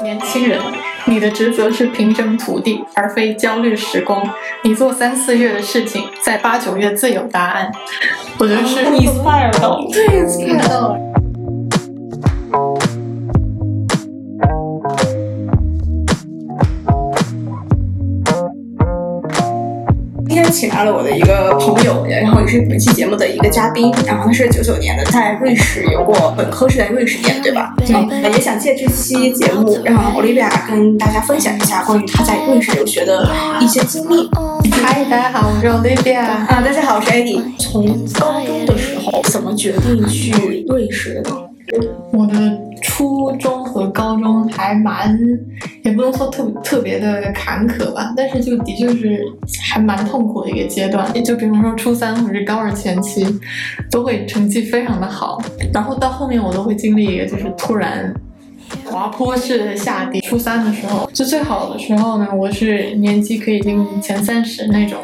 年轻人，你的职责是平整土地，而非焦虑时光。你做三四月的事情，在八九月自有答案。我觉得是 inspire 到，对，inspire 到了。今天请来了我的一个朋友，然后也是本期节目的一个嘉宾，然后他是九九年的，在瑞士有过本科是在瑞士念，对吧？对。也想借这期节目，让 Olivia 跟大家分享一下关于他在瑞士留学的一些经历。嗨，大家好，我是 Olivia。啊，大家好，我是 Eddie。从高中的时候怎么决定去瑞士的？还蛮，也不能说特特别的坎坷吧，但是就的确是还蛮痛苦的一个阶段。就比方说初三或者高二前期，都会成绩非常的好，然后到后面我都会经历一个就是突然滑坡式的下跌。初三的时候，就最好的时候呢，我是年级可以进前三十那种，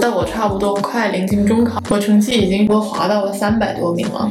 到我差不多快临近中考，我成绩已经都滑到了三百多名了。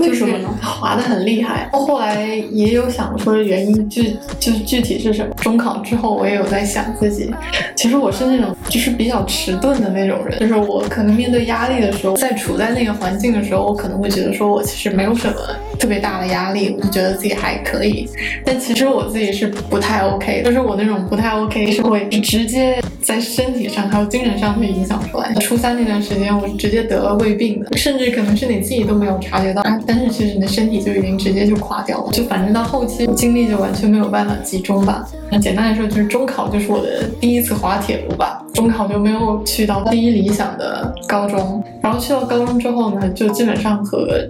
为什么呢？滑的很厉害。后来也有想说原因具就是具体是什么。中考之后我也有在想自己，其实我是那种就是比较迟钝的那种人，就是我可能面对压力的时候，在处在那个环境的时候，我可能会觉得说我其实没有什么特别大的压力，我就觉得自己还可以。但其实我自己是不太 OK，就是我那种不太 OK 是会直接在身体上还有精神上会影响出来。初三那段时间我直接得了胃病的，甚至可能是你自己都没有察觉到。但是其实你的身体就已经直接就垮掉了，就反正到后期精力就完全没有办法集中吧。那简单来说，就是中考就是我的第一次滑铁卢吧。中考就没有去到第一理想的高中，然后去到高中之后呢，就基本上和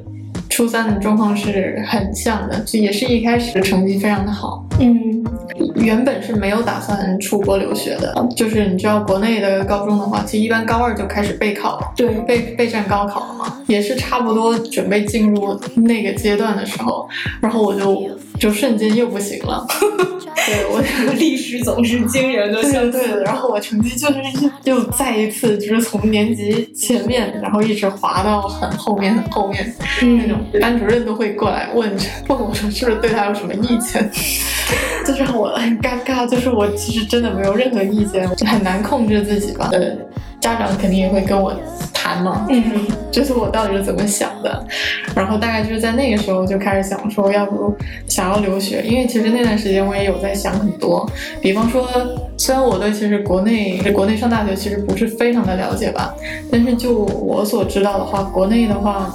初三的状况是很像的，就也是一开始成绩非常的好。嗯，原本是没有打算出国留学的，就是你知道国内的高中的话，其实一般高二就开始备考了，对，备备战高考了嘛，也是差不多准备进入那个阶段的时候，然后我就就瞬间又不行了，对我历史总是惊人的，相对的，然后我成绩就是又又再一次就是从年级前面，然后一直滑到很后面很后面，那种班主任都会过来问问我说是不是对他有什么意见。就是我很尴尬，就是我其实真的没有任何意见，就很难控制自己吧。呃，家长肯定也会跟我谈嘛，嗯，就是我到底是怎么想的。然后大概就是在那个时候就开始想说，要不想要留学，因为其实那段时间我也有在想很多，比方说，虽然我对其实国内国内上大学其实不是非常的了解吧，但是就我所知道的话，国内的话。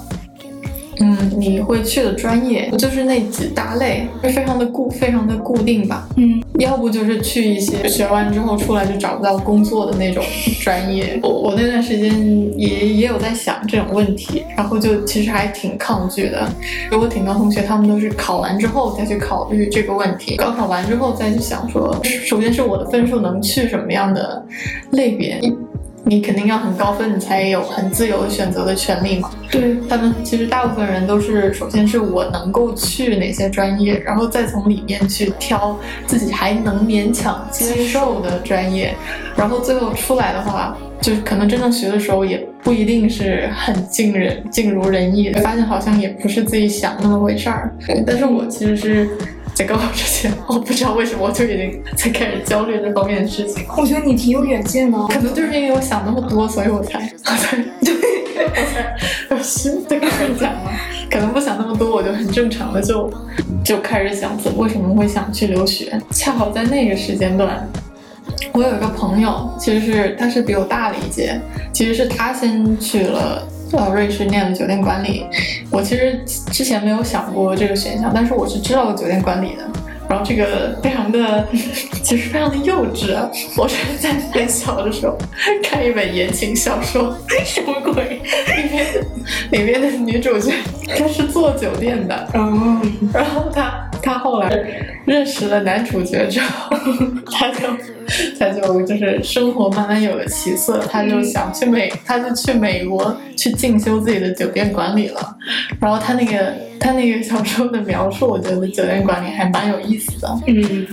嗯，你会去的专业就是那几大类，就非常的固，非常的固定吧。嗯，要不就是去一些学完之后出来就找不到工作的那种专业。我我那段时间也也有在想这种问题，然后就其实还挺抗拒的。有我挺多同学，他们都是考完之后再去考虑这个问题，高考完之后再去想说，首先是我的分数能去什么样的类别。你肯定要很高分，你才有很自由的选择的权利嘛。对他们，其实大部分人都是，首先是我能够去哪些专业，然后再从里面去挑自己还能勉强接受的专业，然后最后出来的话，就是可能真正学的时候也不一定是很尽人尽如人意的，发现好像也不是自己想那么回事儿。但是我其实是。在高考之前，我不知道为什么我就已经在开始焦虑这方面的事情。我觉得你挺有远见的，可能就是因为我想那么多，所以我才，对，我才有心这个人讲嘛。可能不想那么多，我就很正常的就就开始想，为什么会想去留学？恰好在那个时间段，我有一个朋友，其实是他是比我大了一届，其实是他先去了。到瑞士念的酒店管理，我其实之前没有想过这个选项，但是我是知道酒店管理的。然后这个非常的，其实非常的幼稚啊！我是在很小的时候看一本言情小说，什么鬼？里面里面的女主角她是做酒店的，嗯，然后她她后来认识了男主角之后，她就她就就是生活慢慢有了起色，他就想去美，他就去美国去进修自己的酒店管理了。然后他那个他那个小说的描述，我觉得酒店管理还蛮有意思的。嗯，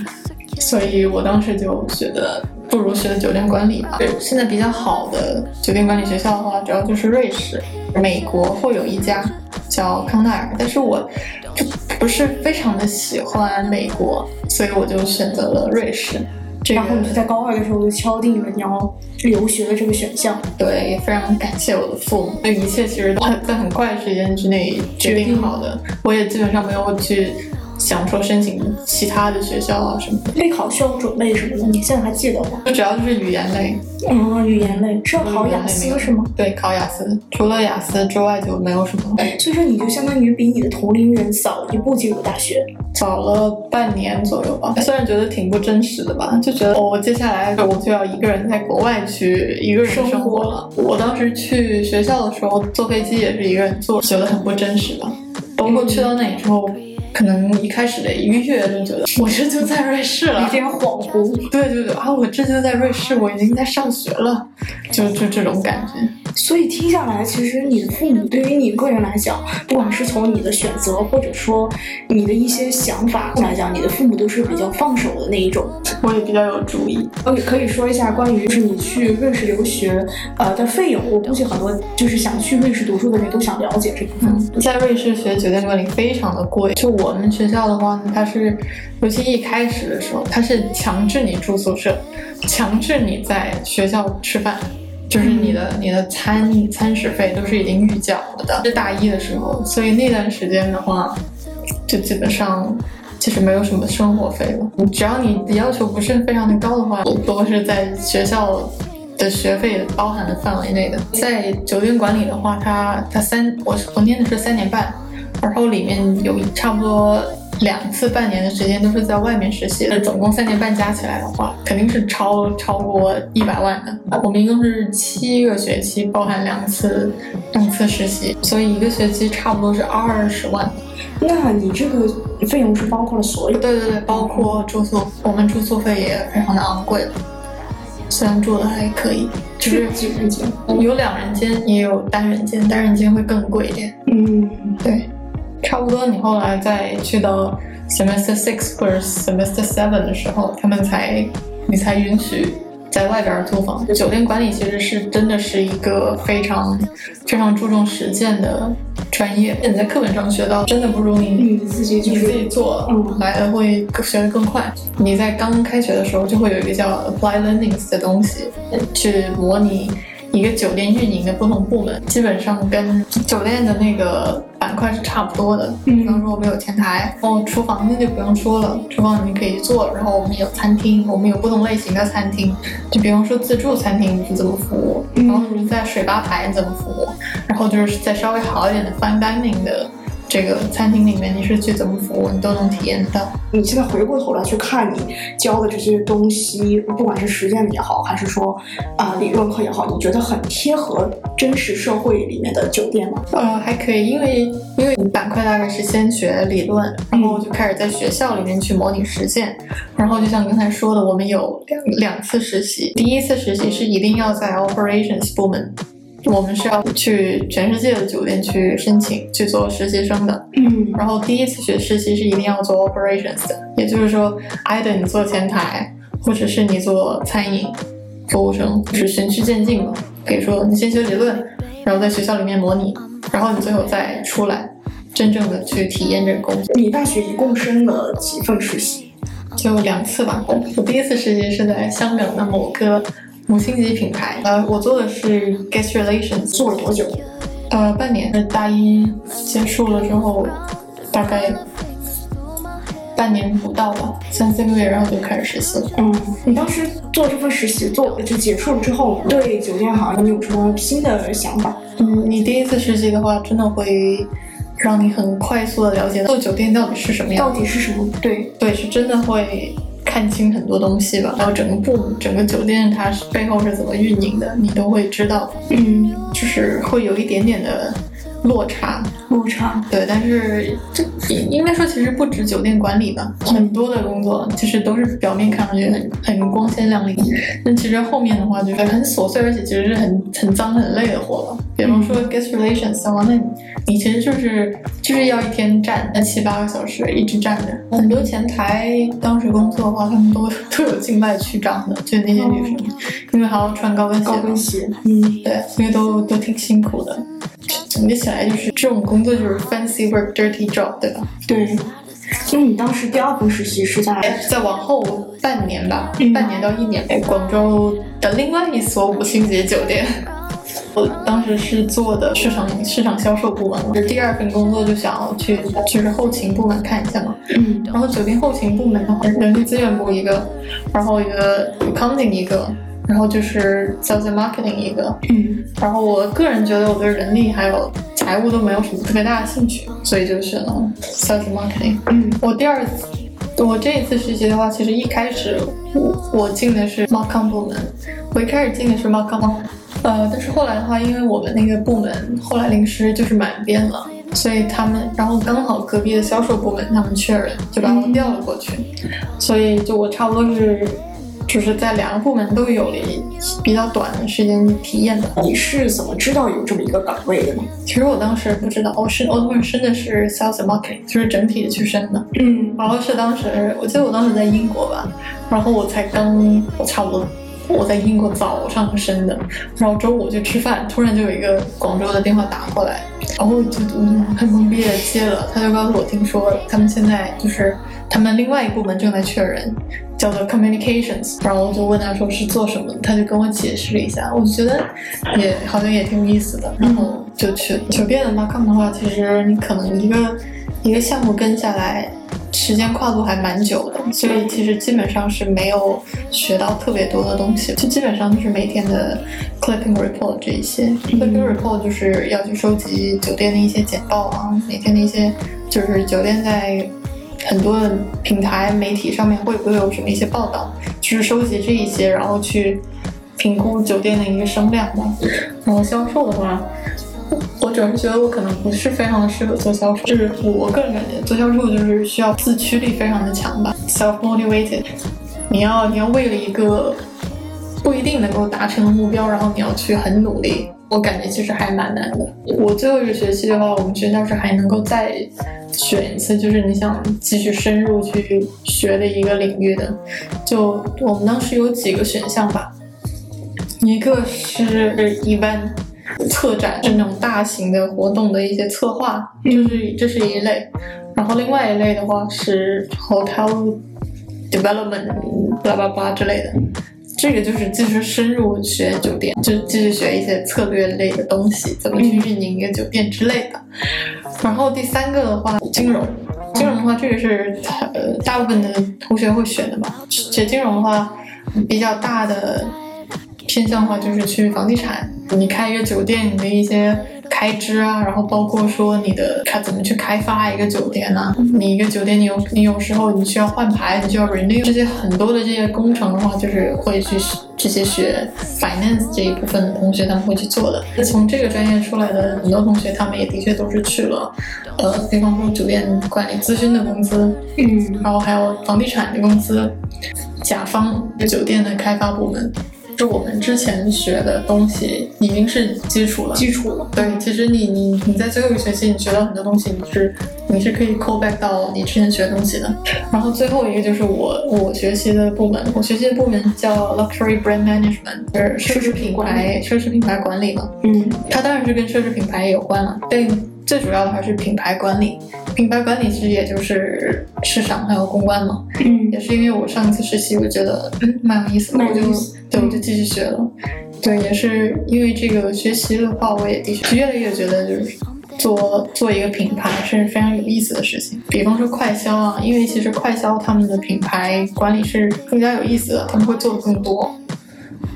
所以我当时就觉得不如学的酒店管理吧。对，现在比较好的酒店管理学校的话，主要就是瑞士、美国会有一家叫康奈尔，但是我就不是非常的喜欢美国，所以我就选择了瑞士。这个然后你就在高二的时候就敲定了你要留学的这个选项。对，也非常感谢我的父母，那一切其实都很在很快的时间之内决定好的。我也基本上没有去想说申请其他的学校啊什么的，备考需要准备什么的？你现在还记得吗？就主要就是语言类，嗯，语言类是要考雅思是吗？对，考雅思，除了雅思之外就没有什么。所以说你就相当于比你的同龄人早一步进入大学。早了半年左右吧，虽然觉得挺不真实的吧，就觉得我接下来我就要一个人在国外去一个人生活了。我当时去学校的时候坐飞机也是一个人坐，觉得很不真实吧。包括去到那里之后，可能一开始的一个月就觉得我这就在瑞士了，有点恍惚。对对对，啊，我这就在瑞士，我已经在上学了，就就这种感觉。所以听下来，其实你的父母对于你个人来讲，不管是从你的选择，或者说你的一些想法来讲，你的父母都是比较放手的那一种。我也比较有主意。呃，可以说一下关于就是你去瑞士留学呃的费用，我估计很多就是想去瑞士读书的人都想了解这部分。嗯，在瑞士学酒店管理非常的贵。就我们学校的话呢，它是尤其一开始的时候，它是强制你住宿舍，强制你在学校吃饭。就是你的你的餐餐食费都是已经预缴了的，是大一的时候，所以那段时间的话，就基本上其实没有什么生活费了。只要你的要求不是非常的高的话，都是在学校的学费包含的范围内的。在酒店管理的话，它它三我我念的是三年半，然后里面有差不多。两次半年的时间都是在外面实习，那总共三年半加起来的话，肯定是超超过一百万的。我们一共是七个学期，包含两次两次实习，所以一个学期差不多是二十万。那你这个费用是包括了所有？对对对，包括住宿，我们住宿费也非常的昂贵，虽然住的还可以，就是几人间，有两人间，也有单人间，单人间会更贵一点。嗯，对。差不多，你后来再去到 semester six 或者 semester seven 的时候，他们才你才允许在外边租房。酒店管理其实是真的是一个非常非常注重实践的专业。你在课本上学到，真的不如你你自己你自己做来的会学得更快。你在刚开学的时候就会有一个叫 apply learnings 的东西，去模拟一个酒店运营的不同部门，基本上跟酒店的那个。板块是差不多的，比方说我们有前台，然后厨房那就不用说了，厨房你可以做，然后我们有餐厅，我们有不同类型的餐厅，就比方说自助餐厅你是怎么服务，然后你在水吧台怎么服务，然后就是在稍微好一点的 fine dining 的。这个餐厅里面你是去怎么服务，你都能体验到。你现在回过头来去看你教的这些东西，不管是实践的也好，还是说啊理论课也好，你觉得很贴合真实社会里面的酒店吗？呃，还可以，因为因为板块大概是先学理论，然后就开始在学校里面去模拟实践，然后就像刚才说的，我们有两两次实习，第一次实习是一定要在 operations 部门。我们是要去全世界的酒店去申请去做实习生的，嗯，然后第一次学实习是一定要做 operations 的，也就是说，either 你做前台，或者是你做餐饮服务生，是循序渐进嘛。可以说你先学理论，然后在学校里面模拟，然后你最后再出来，真正的去体验这个工作。你大学一共申了几份实习？就两次吧。我第一次实习是在香港的某个。五星级品牌，呃，我做的是 guest relations，做了多久？呃，半年。大一结束了之后，大概半年不到吧，三四个月，然后就开始实习了。嗯，你当时做这份实习做就结束了之后，对酒店行业你有什么新的想法？嗯，你第一次实习的话，真的会让你很快速的了解做酒店到底是什么样，到底是什么？对对，是真的会。看清很多东西吧，然后整个部、整个酒店它是背后是怎么运营的，你都会知道。嗯，就是会有一点点的落差，落差。对，但是这应该说其实不止酒店管理吧，很多的工作其实都是表面看上去很很光鲜亮丽，但其实后面的话就是很琐碎，而且其实是很很脏很累的活了。比方说 guest relations 的话，那你其实就是就是要一天站那七八个小时，一直站着。很多前台当时工作的话，他们都都有静脉曲张的，就那些女生，因为还要穿高跟鞋。高跟鞋，嗯，对，因为都都挺辛苦的。总结起来就是这种工作就是 fancy work dirty job，对吧？对。那你当时第二份实习是在再往后半年吧，嗯半年到一年，广州的另外一所五星级酒店。我当时是做的市场市场销售部门，这第二份工作就想要去就是后勤部门看一下嘛。嗯然后酒店后勤部门的话，人力资源部一个，然后一个 accounting 一个，然后就是 and marketing 一个。嗯然后我个人觉得我对人力还有财务都没有什么特别大的兴趣，所以就选了 sales and marketing。嗯我第二次，我这一次实习的话，其实一开始我我进的是 marcom 部门，我一开始进的是 marcom，呃，但是后来的话，因为我们那个部门后来临时就是满编了，所以他们，然后刚好隔壁的销售部门他们缺人，就把我调了过去，所以就我差不多是。就是在两个部门都有了一比较短的时间体验的。你是怎么知道有这么一个岗位的呢？其实我当时不知道，我申我当时申的是 sales marketing，就是整体的去申的。嗯然后是当时，我记得我当时在英国吧，然后我才刚，我差不多我在英国早上申的，然后中午去吃饭，突然就有一个广州的电话打过来，然后我就我就很懵逼的接了，他就告诉我，听说他们现在就是他们另外一部门正在缺人，叫做 communications，然后我就问他说是做什么，他就跟我解释了一下，我就觉得也好像也挺有意思的，然后就去了。酒店的 marcom 的话，其实你可能一个一个项目跟下来。时间跨度还蛮久的，所以其实基本上是没有学到特别多的东西，就基本上就是每天的 clipping report 这一些。clipping report 就是要去收集酒店的一些简报啊，每天的一些就是酒店在很多的平台媒体上面会不会有什么一些报道，就是收集这一些，然后去评估酒店的一个声量吧。然后销售的话。我主要是觉得我可能不是非常的适合做销售，就是我个人感觉做销售就是需要自驱力非常的强吧，self motivated。你要你要为了一个不一定能够达成的目标，然后你要去很努力。我感觉其实还蛮难的。我最后一个学期的话，我们学校是还能够再选一次，就是你想继续深入去学的一个领域的。就我们当时有几个选项吧，一个是 event。策展是那种大型的活动的一些策划，就是这是一类。然后另外一类的话是 hotel development，巴拉巴拉之类的。这个就是继续深入学酒店，就继续学一些策略类的东西，怎么去运营一个酒店之类的。然后第三个的话，金融。金融的话，这个是呃大部分的同学会选的嘛。学金融的话，比较大的偏向的话就是去房地产。你开一个酒店，你的一些开支啊，然后包括说你的开怎么去开发一个酒店啊，你一个酒店你有你有时候你需要换牌，你需要 renew 这些很多的这些工程的话，就是会去这些学 finance 这一部分的同学他们会去做的。那从这个专业出来的很多同学，他们也的确都是去了，呃，比方说酒店管理咨询的公司，嗯，然后还有房地产的公司，甲方酒店的开发部门。就我们之前学的东西已经是基础了，基础了。对，其实你你你在最后一个学期，你学到很多东西，你是你是可以 call back 到你之前学的东西的。然后最后一个就是我我学习的部门，我学习的部门叫 luxury brand management，就是奢侈品牌奢侈品牌管理嘛。嗯，它当然是跟奢侈品牌也有关了，但最主要的还是品牌管理。品牌管理其实也就是市场还有公关嘛。嗯，也是因为我上一次实习，我觉得嗯蛮有意思的，我就对我就继续学了。对，也是因为这个学习的话，我也的确越来越觉得就是做做一个品牌是非常有意思的事情。比方说快销啊，因为其实快销他们的品牌管理是更加有意思的，他们会做的更多。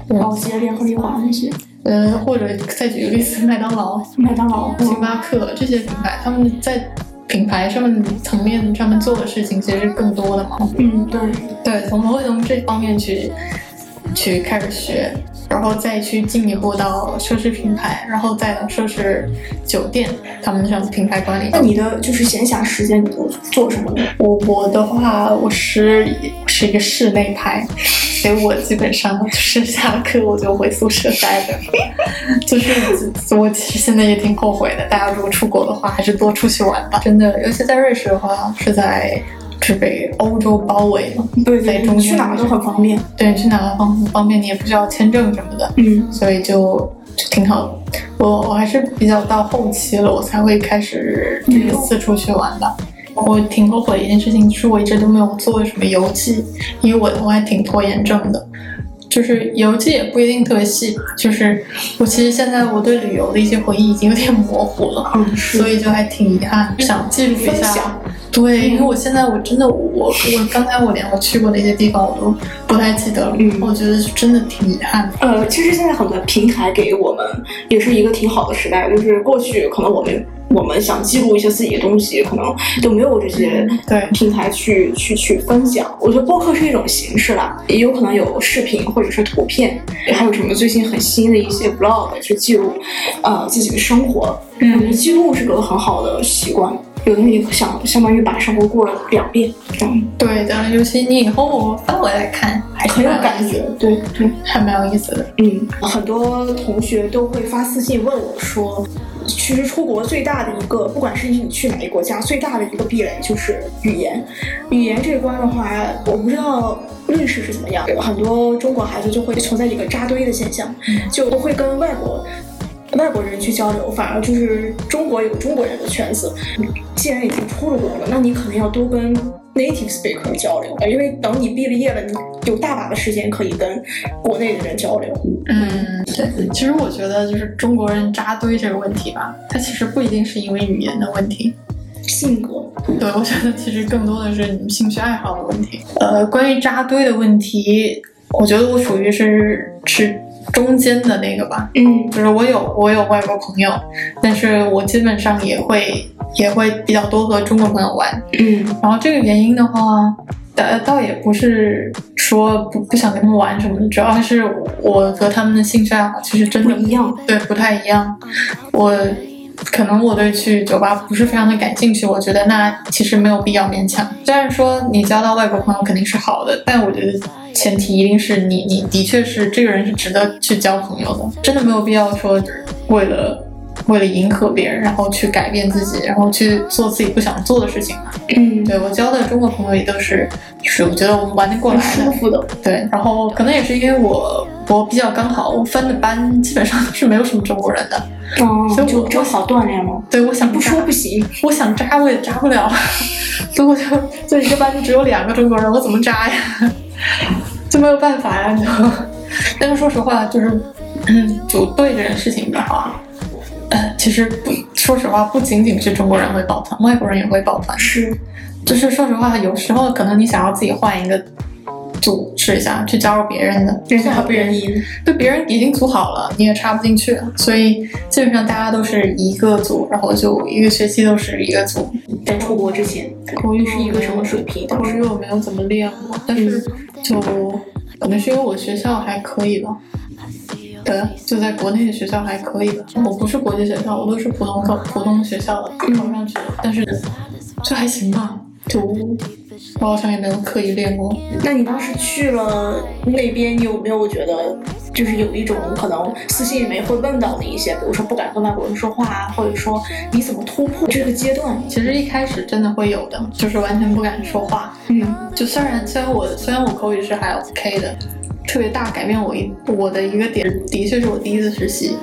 保洁、联合利华那些，呃，或者再举个例子，麦当劳、麦当劳、星巴克这些品牌，他们在品牌上面层面上面做的事情其实是更多的嘛。嗯，对，对，我们会从这方面去去开始学，然后再去进一步到奢侈品牌，然后再到奢侈酒店，他们上品牌管理。那你的就是闲暇时间你都做什么呢？我我的话，我是是一个室内拍，所以我基本上就是下了课我就回宿舍待着。就是我其实现在也挺后悔的，大家如果出国的话，还是多出去玩吧。真的，尤其在瑞士的话，是在是被欧洲包围嘛，对对对，在中间去哪都很方便。对，去哪个方方便，你也不需要签证什么的。嗯所以就挺好的。我我还是比较到后期了，我才会开始就是四处去玩吧。我挺后悔一件事情，就是我一直都没有做什么游记，因为我我还挺拖延症的。就是游记也不一定特别细吧，就是我其实现在我对旅游的一些回忆已经有点模糊了，嗯，是所以就还挺遗憾，想记录一下。对，因为我现在我真的我我刚才我连我去过那些地方我都不太记得了，嗯我觉得真的挺遗憾的。呃，其实现在很多平台给我们也是一个挺好的时代，就是过去可能我们我们想记录一些自己的东西，可能都没有这些对平台去去去分享。我觉得播客是一种形式啦，也有可能有视频或者是图片，还有什么最近很新的一些 vlog 去记录呃自己的生活。我觉得嗯，记录是个很好的习惯，有的你想相当于把生活过了两遍，这样对的，尤其你以后翻回来看，还是很有感觉。对对。还蛮有意思的。嗯，很多同学都会发私信问我说，其实出国最大的一个，不管是你去哪个国家，最大的一个壁垒就是语言。语言这一关的话，我不知道瑞士是怎么样，很多中国孩子就会存在一个扎堆的现象，就都会跟外国。外国人去交流，反而就是中国有中国人的圈子。既然已经出了国了，那你可能要多跟 native speaker 交流，因为等你毕了业了，你有大把的时间可以跟国内的人交流。嗯，对，其实我觉得就是中国人扎堆这个问题吧，它其实不一定是因为语言的问题。性格，对，我觉得其实更多的是你们兴趣爱好的问题。呃，关于扎堆的问题，我觉得我属于是是中间的那个吧，嗯就是我有我有外国朋友，但是我基本上也会也会比较多和中国朋友玩。嗯然后这个原因的话，倒倒也不是说不不想跟他们玩什么的，主要是我和他们的兴趣爱好其实真的不一样，对不太一样。我可能我对去酒吧不是非常的感兴趣，我觉得那其实没有必要勉强。虽然说你交到外国朋友肯定是好的，但我觉得前提一定是你你的确是这个人是值得去交朋友的，真的没有必要说为了。为了迎合别人，然后去改变自己，然后去做自己不想做的事情嘛。嗯，对我交的中国朋友也都是，就是我觉得我们玩得过来的。舒服的。对，然后可能也是因为我我比较刚好，我分的班基本上是没有什么中国人的。哦所以我就就好锻炼了。对，我想不说不行。我想扎我也扎不了，所以我就就一个班就只有两个中国人，我怎么扎呀？就没有办法呀，你知道？但是说实话，就是嗯，组队这件事情的话，呃，其实不，说实话，不仅仅是中国人会抱团，外国人也会抱团。是，就是说实话，有时候可能你想要自己换一个组试一下，去加入别人的，人家还不别人愿意。对别人已经组好了，你也插不进去，所以基本上大家都是一个组，然后就一个学期都是一个组。在出国之前，口语是一个什么水平？当时口语我没有怎么练过，但是就可能是因为我学校还可以吧。对，就在国内的学校还可以吧。我不是国际学校，我都是普通考普通学校的考上去的，但是就还行吧，就我好像也没有刻意练过。那你当时去了那边，你有没有觉得，就是有一种可能私信里面会问到的一些，比如说不敢跟外国人说话啊，或者说你怎么突破这个阶段？其实一开始真的会有的，就是完全不敢说话。嗯就虽然虽然我虽然我口语是还 OK 的，特别大改变我一我的一个点，的确是我第一次实习。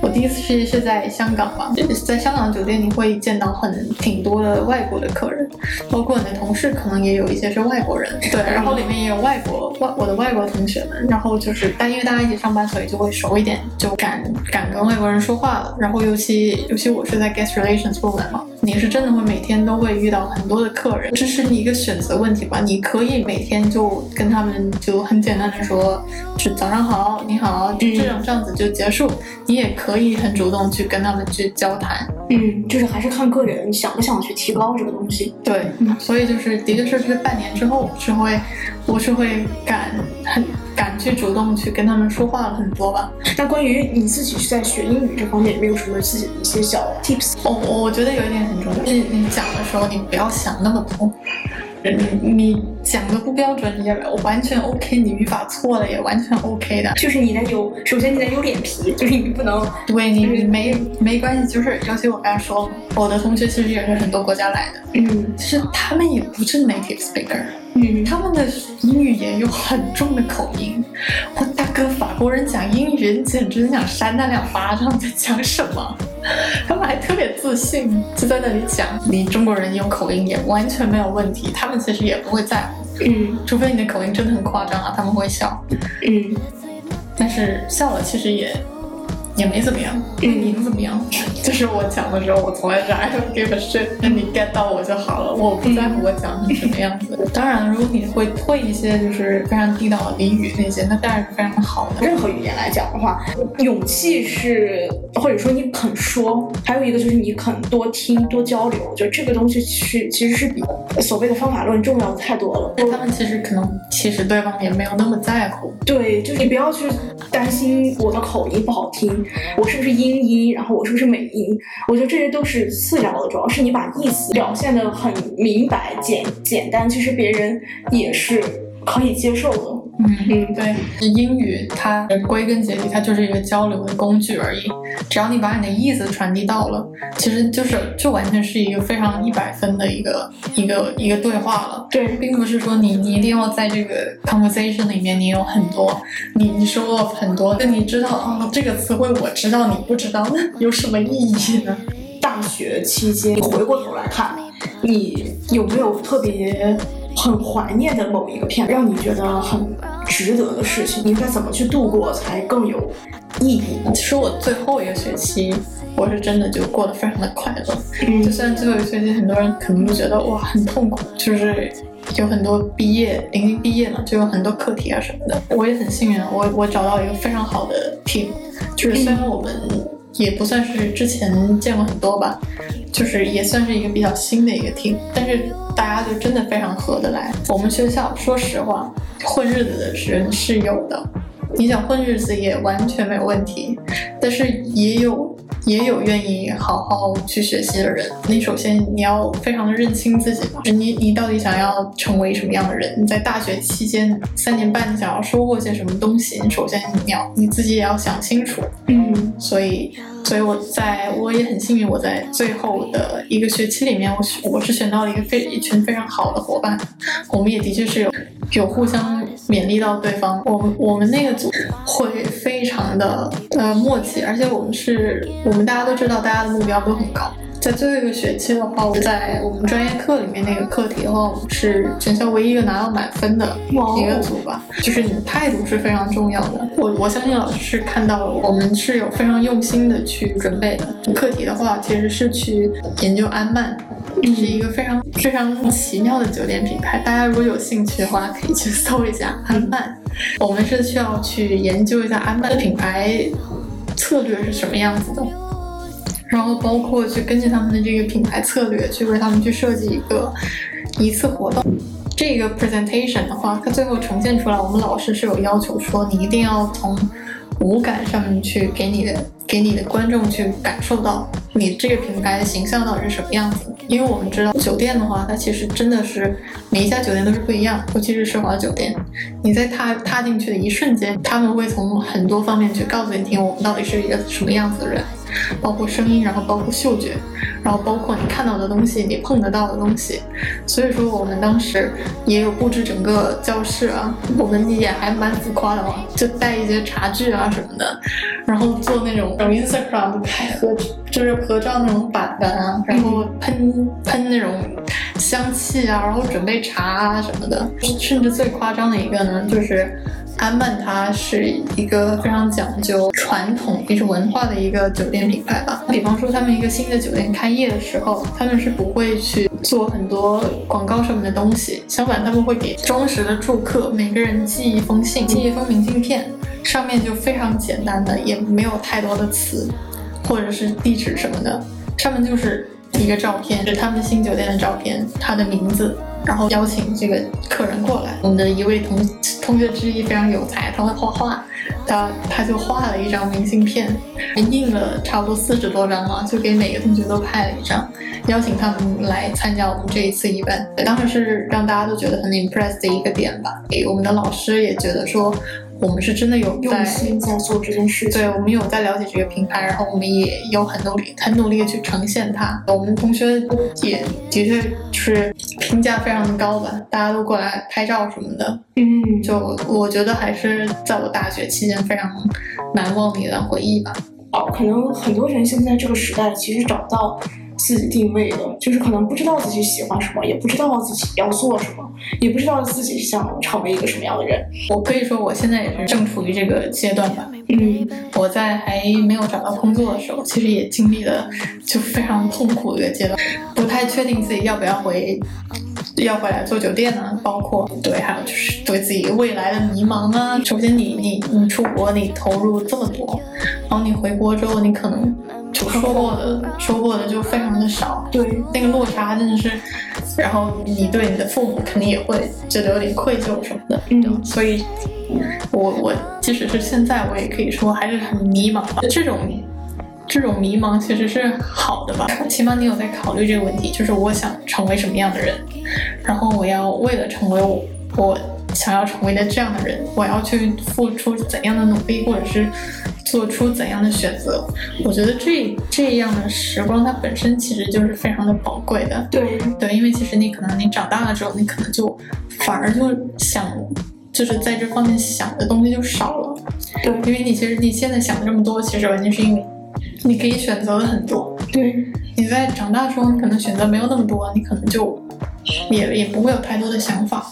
我第一次实习是在香港嘛，在香港酒店你会见到很挺多的外国的客人，包括你的同事可能也有一些是外国人，对，然后里面也有外国外我的外国同学们，然后就是但因为大家一起上班，所以就会熟一点，就敢敢跟外国人说话了。然后尤其尤其我是在 guest relations 部门嘛，你是真的会每天都会遇到很多的客人，这是你一个选择问题吧？你可以每天就跟他们就很简单的说，是早上好，你好，就这样这样子就结束。你也可以很主动去跟他们去交谈，嗯，就是还是看个人想不想去提高这个东西。对，所以就是的确是这半年之后是会，我是会敢很敢去主动去跟他们说话了很多吧。那关于你自己在学英语这方面，有没有什么自己的一些小 tips？哦我我觉得有一点很重要，就是你讲的时候你不要想那么多。你你讲的不标准也完全 OK，你语法错了也完全 OK 的。就是你得有，首先你得有脸皮，就是你不能对你你没没关系，就是尤其我刚才说，我的同学其实也是很多国家来的，嗯其实他们也不是 native speaker，嗯，他们的英语也有很重的口音。我大哥，法国人讲英语，你简直想扇他两巴掌！在讲什么？他们还特别自信，就在那里讲。你中国人用口音也完全没有问题，他们其实也不会在乎。嗯除非你的口音真的很夸张啊，他们会笑。嗯但是笑了其实也也没怎么样。嗯你怎么样？就是我讲的时候，我从来是 I don't give a shit，那你 get 到我就好了，我不在乎我讲成什么样子。当然，如果你会会一些就是非常地道的俚语那些，那当然是非常好的。任何语言来讲的话，勇气是或者说你肯说，还有一个就是你肯多听多交流。我觉得这个东西是其实是比所谓的方法论重要的太多了。他们其实可能，其实对方也没有那么在乎。对，就是你不要去担心我的口音不好听，我是不是英音，然后我是不是美音，我觉得这些都是次要的，主要是你把意思表现的很明白、简简单，其实别人也是可以接受的。嗯嗯对，英语它归根结底它就是一个交流的工具而已。只要你把你的意思传递到了，其实就是就完全是一个非常一百分的一个一个一个对话了。对，并不是说你你一定要在这个 conversation 里面你有很多，你你说了很多，那你知道啊、这个词汇我知道你不知道，那有什么意义呢？大学期间，你回过头来看，你有没有特别很怀念的某一个片，让你觉得很值得的事情？你应该怎么去度过才更有意义？其实我最后一个学期，我是真的就过得非常的快乐。嗯就算最后一个学期很多人可能会觉得哇很痛苦，就是有很多毕业临近毕业了，就有很多课题啊什么的。我也很幸运啊，我我找到一个非常好的 team，就是虽然我们也不算是之前见过很多吧，就是也算是一个比较新的一个厅但是大家就真的非常合得来。我们学校说实话，混日子的人是有的。你想混日子也完全没有问题，但是也有也有愿意好好去学习的人。你首先你要非常的认清自己吧，你你到底想要成为什么样的人？你在大学期间三年半，你想要收获些什么东西？你首先你要你自己也要想清楚。嗯所以，所以我在我也很幸运，我在最后的一个学期里面，我我是选到了一个非一群非常好的伙伴，我们也的确是有有互相勉励到对方。我我们那个组会非常的呃默契，而且我们是我们大家都知道大家的目标都很高。在最后一个学期的话，我在我们专业课里面那个课题的话，我们是全校唯一一个拿到满分的一个组吧。就是你的态度是非常重要的。我我相信老师是看到了我们是有非常用心的去准备的。课题的话，其实是去研究安曼。这是一个非常非常奇妙的酒店品牌，大家如果有兴趣的话，可以去搜一下安曼。我们是需要去研究一下安曼的品牌策略是什么样子的，然后包括去根据他们的这个品牌策略，去为他们去设计一个一次活动。这个 presentation 的话，它最后呈现出来，我们老师是有要求说，你一定要从五感上面去给你的给你的观众去感受到你这个品牌的形象到底是什么样子。因为我们知道酒店的话，它其实真的是每一家酒店都是不一样，尤其是奢华酒店。你在踏踏进去的一瞬间，他们会从很多方面去告诉你听，我们到底是一个什么样子的人，包括声音，然后包括嗅觉，然后包括你看到的东西，你碰得到的东西。所以说，我们当时也有布置整个教室啊，我们也还蛮浮夸的嘛，就带一些茶具啊什么的，然后做那种 Instagram 拍合，就是合照那种板板啊，然后喷喷那种香气啊，然后准备茶啊什么的，甚至最夸张的一个呢，就是。安曼它是一个非常讲究传统艺术文化的一个酒店品牌吧。比方说，他们一个新的酒店开业的时候，他们是不会去做很多广告上面的东西，相反，他们会给忠实的住客每个人寄一封信，寄一封明信片，上面就非常简单的，也没有太多的词或者是地址什么的，上面就是一个照片，是他们新酒店的照片，他的名字。然后邀请这个客人过来。我们的一位同同学之一非常有才，他会画画，他他就画了一张明信片，印了差不多四十多张嘛，就给每个同学都拍了一张，邀请他们来参加我们这一次 event。当时是让大家都觉得很 impressed 的一个点吧。给我们的老师也觉得说，我们是真的有用心在做这件事情。对，我们有在了解这个平台，然后我们也有很努力、很努力的去呈现它。我们同学也的确是评价非常的高吧，大家都过来拍照什么的。嗯，就我觉得还是在我大学期间非常难忘的一段回忆吧。哦，可能很多人现在这个时代其实找不到自己定位的，就是可能不知道自己喜欢什么，也不知道自己要做什么，也不知道自己想成为一个什么样的人。我可以说我现在也是正处于这个阶段吧。嗯我在还没有找到工作的时候，其实也经历了就非常痛苦的一个阶段，不太确定自己要不要回，要回来做酒店呢，包括对，还有就是对自己未来的迷茫啊。首先你你你出国，你投入这么多，然后你回国之后，你可能就说过的说过的就非常的少，对，那个落差真的是，然后你对你的父母肯定也会觉得有点愧疚什么的，嗯所以我我即使是现在，我也可以说还是很迷茫吧。这种这种迷茫其实是好的吧，起码你有在考虑这个问题，就是我想成为什么样的人，然后我要为了成为我我想要成为的这样的人，我要去付出怎样的努力，或者是做出怎样的选择。我觉得这这样的时光，它本身其实就是非常的宝贵的。对，对，因为其实你可能你长大了之后，你可能就反而就想，就是在这方面想的东西就少了。对，因为你其实你现在想的这么多，其实完全是因为你可以选择的很多。对，你在长大的时候，你可能选择没有那么多，你可能就也也不会有太多的想法，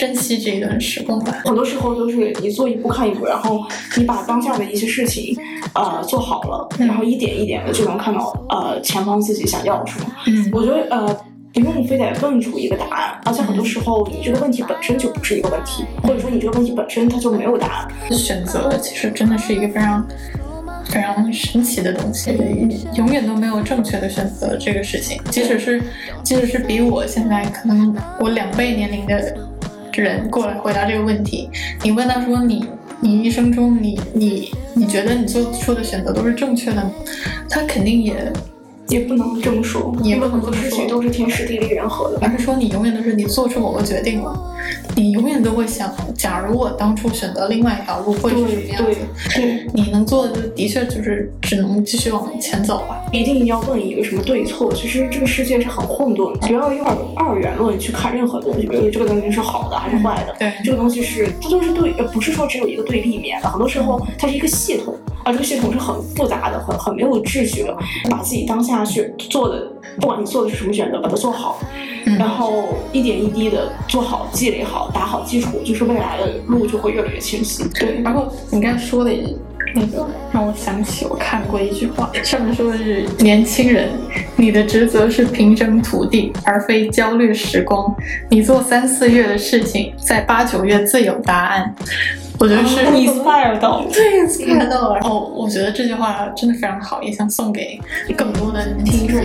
珍惜这一段时光吧。很多时候都是你做一步看一步，然后你把当下的一些事情，呃，做好了，嗯然后一点一点的就能看到，呃，前方自己想要什么。嗯我觉得，呃，不用非得问出一个答案，而且很多时候你这个问题本身就不是一个问题，或者说你这个问题本身它就没有答案。选择其实真的是一个非常非常神奇的东西，永远都没有正确的选择这个事情。即使是即使是比我现在可能我两倍年龄的人过来回答这个问题，你问他说你你一生中你你你觉得你做出的选择都是正确的？他肯定也也不能这么说，也不很多事情都是天时地利人和的。而是说你永远都是你做出某个决定了，你永远都会想，假如我当初选择另外一条路会是什么对对样子？对，你能做的就的确就是只能继续往前走吧。一定要问一个什么对错。其实这个世界是很混沌的，不要用二元论去看任何东西，比如这个东西是好的还是坏的。对这个东西是它都是对，呃不是说只有一个对立面的，很多时候它是一个系统，而这个系统是很复杂的，很很没有秩序的，把自己当下去做的，不管你做的是什么选择，把它做好，嗯然后一点一滴的做好、积累好、打好基础，就是未来的路就会越来越清晰。对，然后你刚才说的那 个让我想起我看过一句话，上面说的是年轻人，你的职责是平整土地，而非焦虑时光。你做三四月的事情，在八九月自有答案。我觉得是 inspire 到。对 inspire 到了。然后 我觉得这句话真的非常好，也想送给更多的听众。